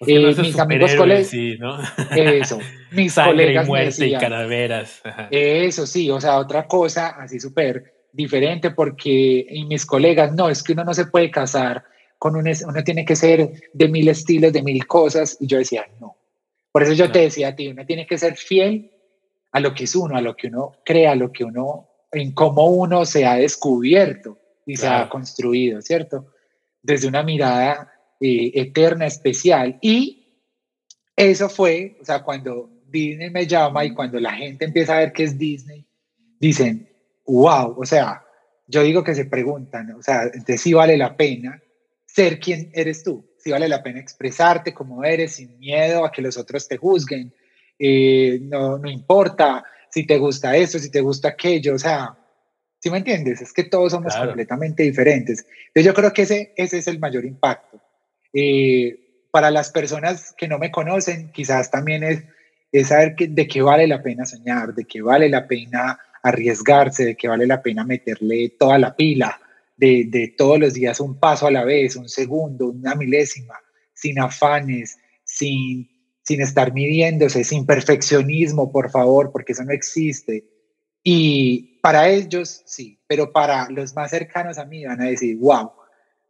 Eh, mis amigos colegas. Sí, ¿no? Eso, mis colegas. Y muerte y calaveras. Eso sí, o sea, otra cosa así súper diferente, porque y mis colegas, no, es que uno no se puede casar con un, uno tiene que ser de mil estilos, de mil cosas, y yo decía, no. Por eso yo te decía a ti, uno tiene que ser fiel a lo que es uno, a lo que uno crea, a lo que uno, en cómo uno se ha descubierto y se ha construido, ¿cierto? Desde una mirada eh, eterna, especial. Y eso fue, o sea, cuando Disney me llama y cuando la gente empieza a ver que es Disney, dicen, wow, o sea, yo digo que se preguntan, o sea, entonces sí vale la pena ser quien eres tú, si vale la pena expresarte como eres sin miedo a que los otros te juzguen, eh, no, no importa si te gusta eso, si te gusta aquello, o sea, ¿Sí me entiendes? Es que todos somos completamente diferentes. Entonces yo creo que ese, ese es el mayor impacto. Eh, para las personas que no me conocen, quizás también es, es saber que, de qué vale la pena soñar, de qué vale la pena arriesgarse, de qué vale la pena meterle toda la pila, de, de todos los días un paso a la vez, un segundo, una milésima, sin afanes, sin, sin estar midiéndose, sin perfeccionismo, por favor, porque eso no existe. Y para ellos sí, pero para los más cercanos a mí van a decir, wow,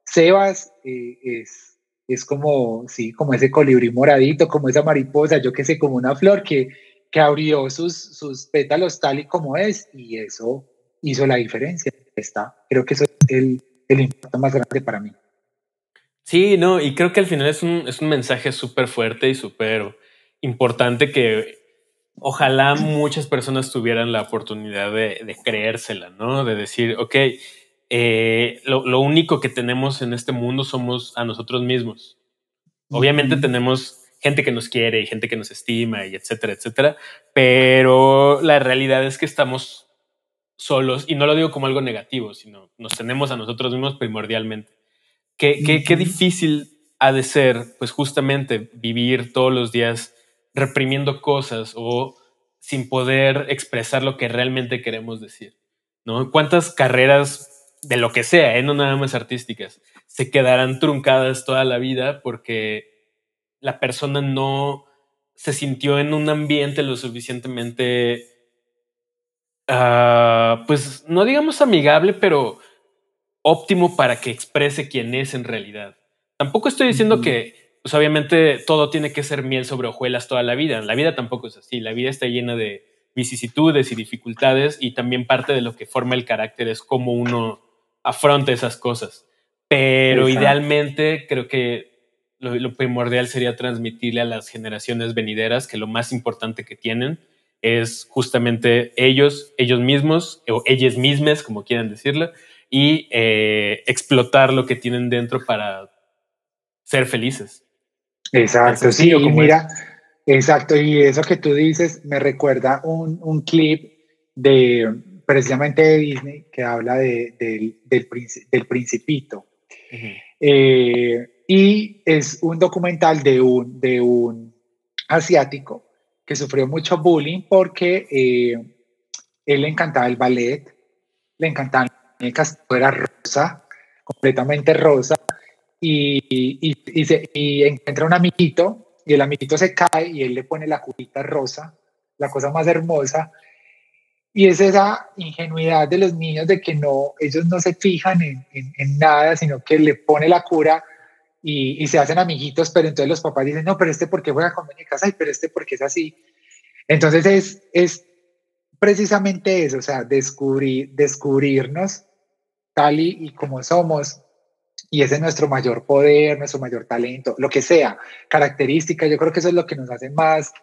Sebas eh, es, es como, sí, como ese colibrí moradito, como esa mariposa, yo que sé, como una flor que, que abrió sus, sus pétalos tal y como es, y eso hizo la diferencia. Está. Creo que eso es el, el impacto más grande para mí. Sí, no, y creo que al final es un, es un mensaje súper fuerte y súper importante que ojalá muchas personas tuvieran la oportunidad de, de creérsela, ¿no? De decir, ok, eh, lo, lo, único que tenemos en este mundo somos a nosotros mismos. Obviamente tenemos gente que nos quiere y gente que nos estima y etcétera, etcétera, pero la realidad es que estamos solos y no lo digo como algo negativo, sino nos tenemos a nosotros mismos primordialmente. Qué, qué, difícil ha de ser, pues justamente vivir todos los días reprimiendo cosas o sin poder expresar lo que realmente queremos decir, ¿no? ¿Cuántas carreras de lo que sea, ¿eh? no nada más artísticas, se quedarán truncadas toda la vida porque la persona no se sintió en un ambiente lo suficientemente, uh, pues no digamos amigable, pero óptimo para que exprese quién es en realidad. Tampoco estoy diciendo que, pues obviamente todo tiene que ser miel sobre hojuelas toda la vida. La vida tampoco es así. La vida está llena de vicisitudes y dificultades y también parte de lo que forma el carácter es cómo uno afronta esas cosas. Pero idealmente creo que lo, lo, primordial sería transmitirle a las generaciones venideras que lo más importante que tienen es justamente ellos, ellos mismos o ellas mismas, como quieran decirlo, y eh, explotar lo que tienen dentro para ser felices. Exacto, sí, y mira, exacto, y eso que tú dices me recuerda un, un clip de precisamente de Disney que habla de, del, del, principito. Eh, y es un documental de un, de un asiático que sufrió mucho bullying porque eh, él le encantaba el ballet, le encantaban muñecas era rosa, completamente rosa, y, y, se, y, encuentra un amiguito, y el amiguito se cae y él le pone la curita rosa, la cosa más hermosa, y es esa ingenuidad de los niños de que no, ellos no se fijan en, nada, sino que le pone la cura y, se hacen amiguitos, pero entonces los papás dicen, no, pero este por qué juega con muñecas, ay, pero este por qué es así. Entonces es, es precisamente eso, o sea, descubrir, descubrirnos tal y, como somos. Y ese es nuestro mayor poder, nuestro mayor talento, lo que sea, característica. Yo creo que eso es lo que nos hace más,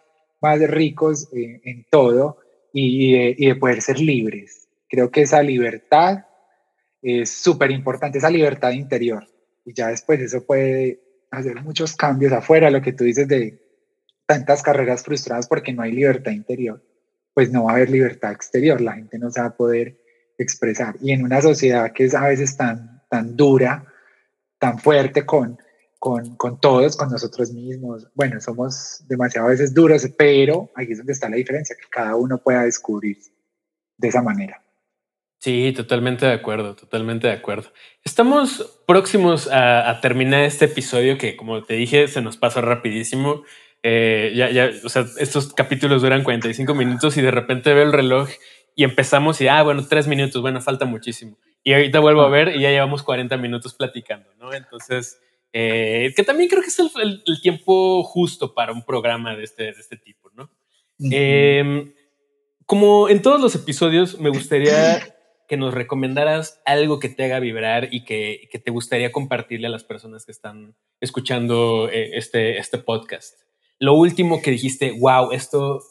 más ricos en todo y, y, de, poder ser libres. Creo que esa libertad es súper importante, esa libertad interior. Y ya después eso puede hacer muchos cambios afuera, lo que tú dices de tantas carreras frustradas porque no hay libertad interior, pues no va a haber libertad exterior, la gente no se va a poder expresar. Y en una sociedad que es a veces tan, tan dura, tan fuerte con, con, con, todos, con nosotros mismos, bueno, somos demasiado a veces duros, pero ahí es donde está la diferencia, que cada uno pueda descubrir de esa manera. Sí, totalmente de acuerdo, totalmente de acuerdo. Estamos próximos a, a terminar este episodio que, como te dije, se nos pasa rapidísimo. Eh, ya, ya, o sea, estos capítulos duran 45 minutos y de repente veo el reloj y empezamos y, ah, bueno, tres minutos, bueno, falta muchísimo. Y ahorita vuelvo a ver y ya llevamos 40 minutos platicando, ¿no? Entonces, eh, que también creo que es el, el, tiempo justo para un programa de este, de este tipo, ¿no? eh, como en todos los episodios, me gustaría que nos recomendaras algo que te haga vibrar y que, que te gustaría compartirle a las personas que están escuchando eh, este, este podcast. Lo último que dijiste, wow, esto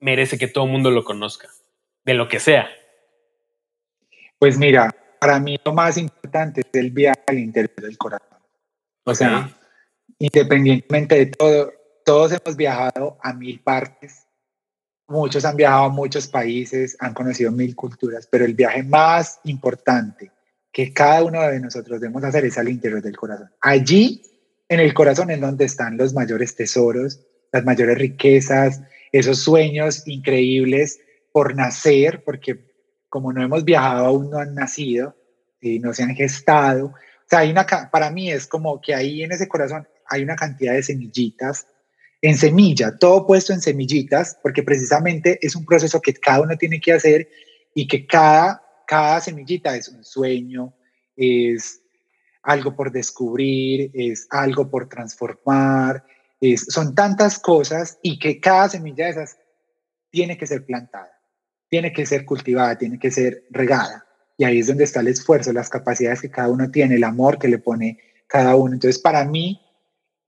merece que todo el mundo lo conozca de lo que sea? Pues mira, para mí lo más importante es el viaje al interior del corazón. O sea, independientemente de todo, todos hemos viajado a mil partes, muchos han viajado a muchos países, han conocido mil culturas, pero el viaje más importante que cada uno de nosotros debemos hacer es al interior del corazón. Allí, en el corazón, es donde están los mayores tesoros, las mayores riquezas, esos sueños increíbles por nacer, porque como no hemos viajado aún no han nacido y no se han gestado. O sea, hay una, para mí es como que ahí en ese corazón hay una cantidad de semillitas en semilla, todo puesto en semillitas, porque precisamente es un proceso que cada uno tiene que hacer y que cada, cada semillita es un sueño, es algo por descubrir, es algo por transformar, es, son tantas cosas y que cada semilla de esas tiene que ser plantada, tiene que ser cultivada, tiene que ser regada. Y ahí es donde está el esfuerzo, las capacidades que cada uno tiene, el amor que le pone cada uno. Entonces, para mí,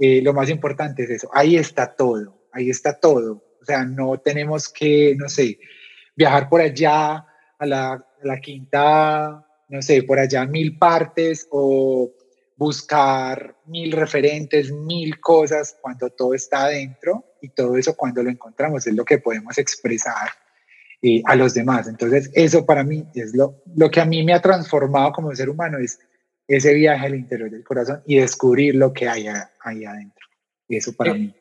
eh, lo más importante es eso, ahí está todo, ahí está todo. O sea, no tenemos que, no sé, viajar por allá a la, a la quinta, no sé, por allá mil partes o buscar mil referentes, mil cosas, cuando todo está adentro y todo eso cuando lo encontramos es lo que podemos expresar eh, a los demás. Entonces, eso para mí es lo, lo que a mí me ha transformado como ser humano, es ese viaje al interior del corazón y descubrir lo que hay ahí adentro. Y eso para eh, mí.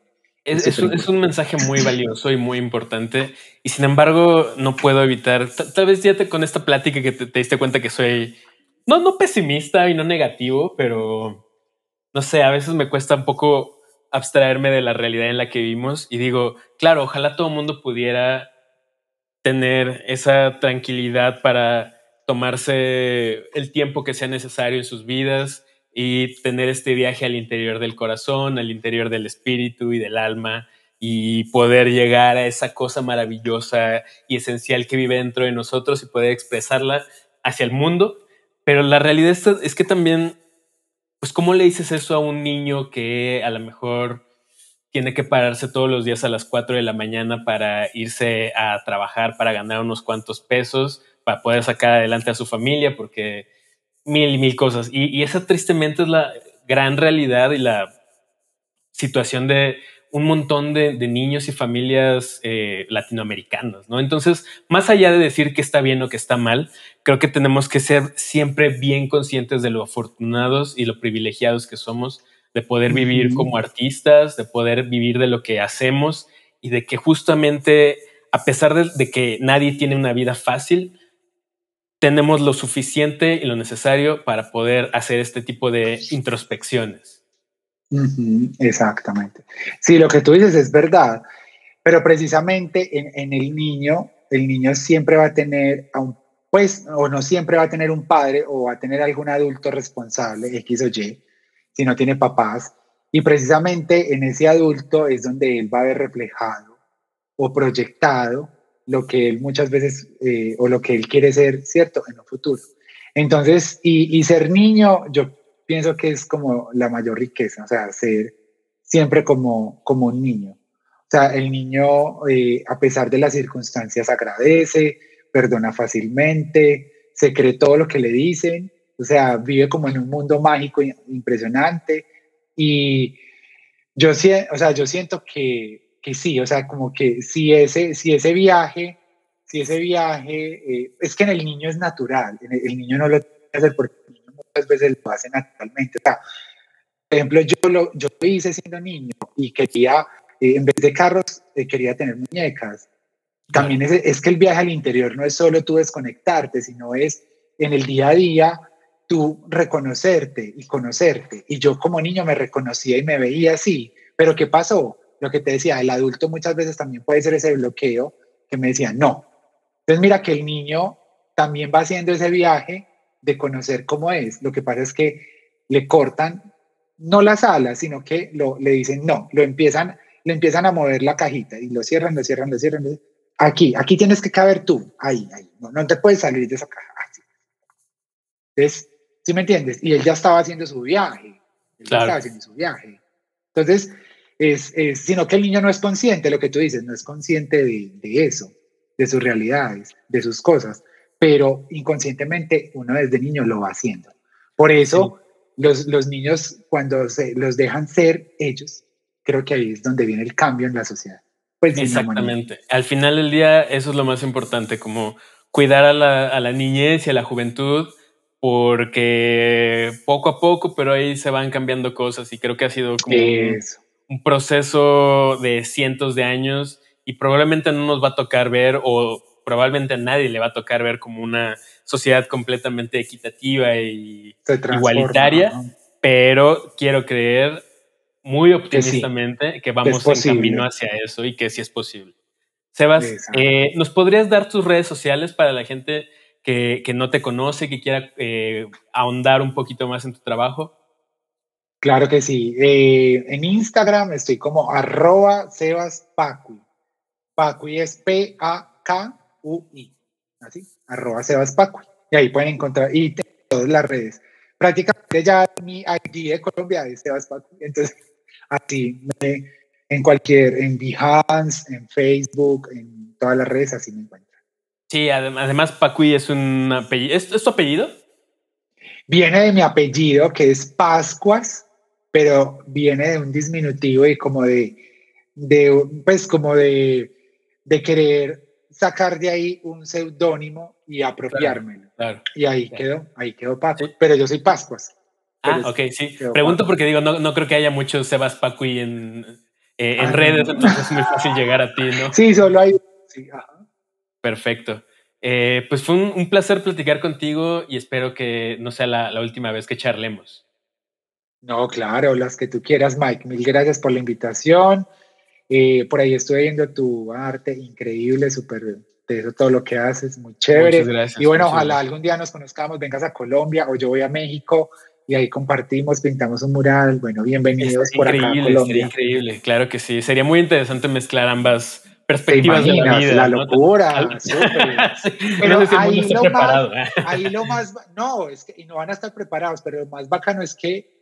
Es, es, un, es, un, mensaje muy valioso y muy importante. Y sin embargo, no puedo evitar, tal vez ya te, con esta plática que te, te, diste cuenta que soy, no, no pesimista y no negativo, pero no sé, a veces me cuesta un poco abstraerme de la realidad en la que vivimos y digo, claro, ojalá todo el mundo pudiera tener esa tranquilidad para tomarse el tiempo que sea necesario en sus vidas y tener este viaje al interior del corazón, al interior del espíritu y del alma y poder llegar a esa cosa maravillosa y esencial que vive dentro de nosotros y poder expresarla hacia el mundo. Pero la realidad es que también, pues, ¿cómo le dices eso a un niño que a lo mejor tiene que pararse todos los días a las 4 de la mañana para irse a trabajar, para ganar unos cuantos pesos? Para poder sacar adelante a su familia, porque mil y mil cosas. Y, esa tristemente es la gran realidad y la situación de un montón de, niños y familias eh, latinoamericanas, ¿no? Entonces, más allá de decir que está bien o que está mal, creo que tenemos que ser siempre bien conscientes de lo afortunados y lo privilegiados que somos de poder vivir como artistas, de poder vivir de lo que hacemos y de que justamente, a pesar de que nadie tiene una vida fácil, tenemos lo suficiente y lo necesario para poder hacer este tipo de introspecciones. exactamente. Sí, lo que tú dices es verdad, pero precisamente en, el niño, el niño siempre va a tener a un, pues, o no siempre va a tener un padre o va a tener algún adulto responsable, X o Y, si no tiene papás, y precisamente en ese adulto es donde él va a ver reflejado o proyectado lo que él muchas veces eh, o lo que él quiere ser, ¿cierto? En un futuro. Entonces, y, ser niño, yo pienso que es como la mayor riqueza, o sea, ser siempre como, como un niño. O sea, el niño, eh, a pesar de las circunstancias, agradece, perdona fácilmente, se cree todo lo que le dicen, o sea, vive como en un mundo mágico impresionante. Y yo, o sea, yo siento que que sí, o sea, como que si ese, si ese viaje, si ese viaje, eh, es que en el niño es natural, el, niño no lo tiene que hacer porque el niño muchas veces lo hace naturalmente. O sea, por ejemplo, yo lo, yo lo hice siendo niño y quería, eh, en vez de carros, eh, quería tener muñecas. También es, es que el viaje al interior no es solo tú desconectarte, sino es en el día a día tú reconocerte y conocerte. Y yo como niño me reconocía y me veía así. Pero ¿qué pasó? Lo que te decía, el adulto muchas veces también puede ser ese bloqueo que me decía, no. Entonces mira que el niño también va haciendo ese viaje de conocer cómo es. Lo que pasa es que le cortan no las alas, sino que lo, le dicen no, lo empiezan, le empiezan a mover la cajita y lo cierran, lo cierran, lo cierran. Aquí, aquí tienes que caber tú, ahí, ahí, no, no te puedes salir de esa caja. Así. Entonces, ¿sí me entiendes? Y él ya estaba haciendo su viaje, él ya estaba haciendo su viaje. Entonces, es, sino que el niño no es consciente, lo que tú dices, no es consciente de, eso, de sus realidades, de sus cosas, pero inconscientemente uno desde niño lo va haciendo. Por eso los, los niños cuando se los dejan ser ellos, creo que ahí es donde viene el cambio en la sociedad. Pues Exactamente. Al final del día, eso es lo más importante, como cuidar a la, a la niñez y a la juventud, porque poco a poco, pero ahí se van cambiando cosas y creo que ha sido como un proceso de cientos de años y probablemente no nos va a tocar ver o probablemente a nadie le va a tocar ver como una sociedad completamente equitativa y igualitaria, pero quiero creer muy optimistamente que, vamos en camino hacia eso y que sí es posible. Sebas, eh, ¿nos podrías dar tus redes sociales para la gente que, no te conoce, que quiera eh, ahondar un poquito más en tu trabajo? Claro que sí. Eh, en Instagram estoy como arroba Sebas Pacui. Pacui es P-A-K-U-I. Así, arroba Sebas Pacui. Y ahí pueden encontrar, y todas las redes. Prácticamente ya mi ID de Colombia es Sebas Pacui. Entonces, así, en cualquier, en Behance, en Facebook, en todas las redes, así me encuentro. Sí, además Pacui es un apellido. ¿Es, tu apellido? Viene de mi apellido, que es Pascuas, pero viene de un disminutivo y como de, de pues como de, de querer sacar de ahí un seudónimo y apropiármelo. y ahí quedó, ahí quedó Pascuas. Pero yo soy Pascuas. Ah, ok, sí. Pregunto porque digo, no, no creo que haya muchos Sebas Pacui en, eh, en redes, entonces es muy fácil llegar a ti, ¿no? Sí, solo hay. Sí, Perfecto. Eh, pues fue un, placer platicar contigo y espero que no sea la, última vez que charlemos. No, claro, las que tú quieras, Mike. Mil gracias por la invitación. Eh, por ahí estoy viendo tu arte increíble, súper de eso todo lo que haces, muy chévere. Muchas gracias, y bueno, ojalá algún día nos conozcamos, vengas a Colombia o yo voy a México y ahí compartimos, pintamos un mural. Bueno, bienvenidos por acá a Colombia. Sería increíble, claro que sí. Sería muy interesante mezclar ambas perspectivas de la vida. La locura. Pero ahí, lo más, ahí lo más, no, es que y no van a estar preparados, pero lo más bacano es que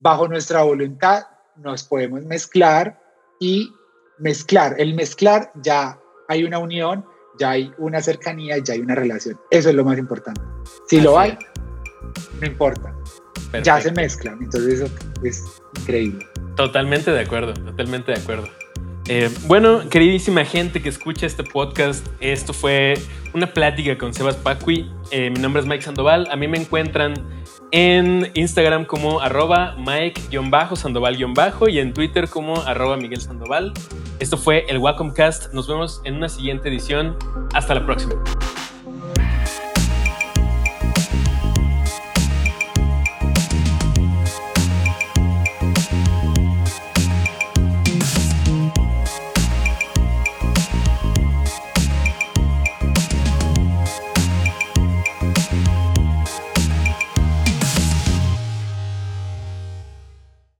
bajo nuestra voluntad nos podemos mezclar y mezclar. El mezclar ya hay una unión, ya hay una cercanía, ya hay una relación. Eso es lo más importante. Si lo hay, no importa. Ya se mezclan, entonces eso es increíble. Totalmente de acuerdo, totalmente de acuerdo. Eh, bueno, queridísima gente que escucha este podcast, esto fue una plática con Sebas Pacui. Eh, mi nombre es Mike Sandoval. A mí me encuentran en Instagram como arroba Mike-Sandoval- y en Twitter como arroba Miguel Sandoval. Esto fue el Wacom Cast. Nos vemos en una siguiente edición. Hasta la próxima.